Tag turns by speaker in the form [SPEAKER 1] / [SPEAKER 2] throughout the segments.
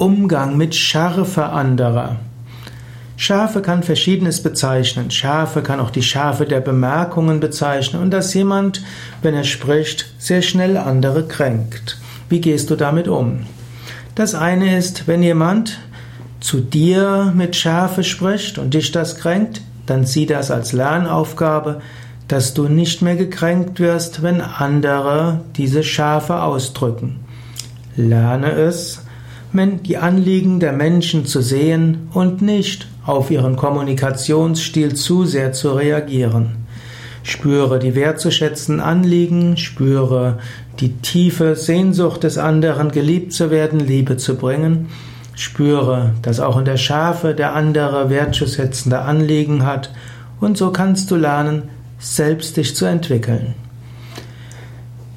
[SPEAKER 1] Umgang mit Schärfe anderer. Schärfe kann Verschiedenes bezeichnen. Schärfe kann auch die Schärfe der Bemerkungen bezeichnen und dass jemand, wenn er spricht, sehr schnell andere kränkt. Wie gehst du damit um? Das eine ist, wenn jemand zu dir mit Schärfe spricht und dich das kränkt, dann sieh das als Lernaufgabe, dass du nicht mehr gekränkt wirst, wenn andere diese Schärfe ausdrücken. Lerne es, die Anliegen der Menschen zu sehen und nicht auf ihren Kommunikationsstil zu sehr zu reagieren. Spüre die wertzuschätzenden Anliegen, spüre die tiefe Sehnsucht des anderen, geliebt zu werden, Liebe zu bringen. Spüre, dass auch in der Schärfe der andere wertzuschätzende Anliegen hat und so kannst du lernen, selbst dich zu entwickeln.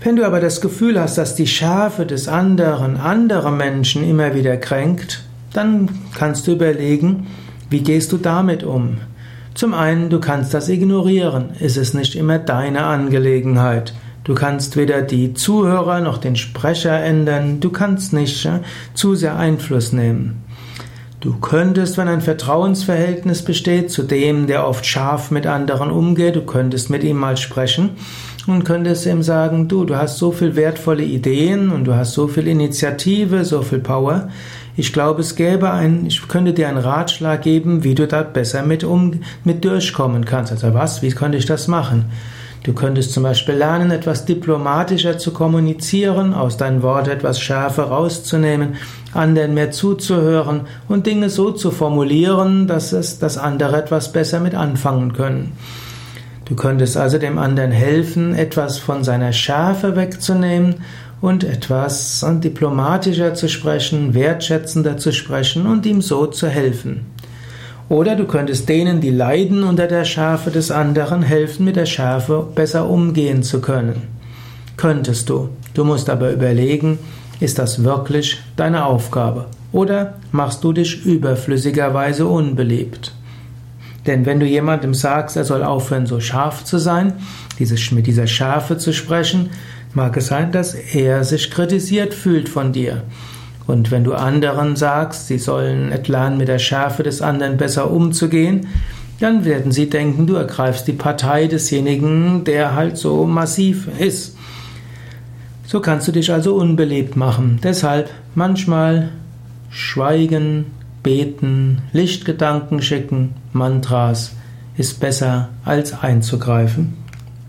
[SPEAKER 1] Wenn du aber das Gefühl hast, dass die Schärfe des anderen andere Menschen immer wieder kränkt, dann kannst du überlegen, wie gehst du damit um? Zum einen, du kannst das ignorieren. Es ist nicht immer deine Angelegenheit. Du kannst weder die Zuhörer noch den Sprecher ändern. Du kannst nicht ja, zu sehr Einfluss nehmen. Du könntest, wenn ein Vertrauensverhältnis besteht zu dem, der oft scharf mit anderen umgeht, du könntest mit ihm mal sprechen und könntest ihm sagen, du, du hast so viel wertvolle Ideen und du hast so viel Initiative, so viel Power. Ich glaube, es gäbe ein, ich könnte dir einen Ratschlag geben, wie du da besser mit um, mit durchkommen kannst. Also was? Wie könnte ich das machen? Du könntest zum Beispiel lernen, etwas diplomatischer zu kommunizieren, aus deinen Worten etwas schärfer rauszunehmen, anderen mehr zuzuhören und Dinge so zu formulieren, dass es, dass andere etwas besser mit anfangen können. Du könntest also dem anderen helfen, etwas von seiner Schärfe wegzunehmen und etwas diplomatischer zu sprechen, wertschätzender zu sprechen und ihm so zu helfen. Oder du könntest denen, die leiden unter der Schärfe des anderen, helfen, mit der Schärfe besser umgehen zu können. Könntest du. Du musst aber überlegen, ist das wirklich deine Aufgabe? Oder machst du dich überflüssigerweise unbeliebt? Denn wenn du jemandem sagst, er soll aufhören, so scharf zu sein, mit dieser Schärfe zu sprechen, mag es sein, dass er sich kritisiert fühlt von dir. Und wenn du anderen sagst, sie sollen lernen, mit der Schärfe des anderen besser umzugehen, dann werden sie denken, du ergreifst die Partei desjenigen, der halt so massiv ist. So kannst du dich also unbelebt machen. Deshalb manchmal schweigen, beten, Lichtgedanken schicken, Mantras ist besser als einzugreifen.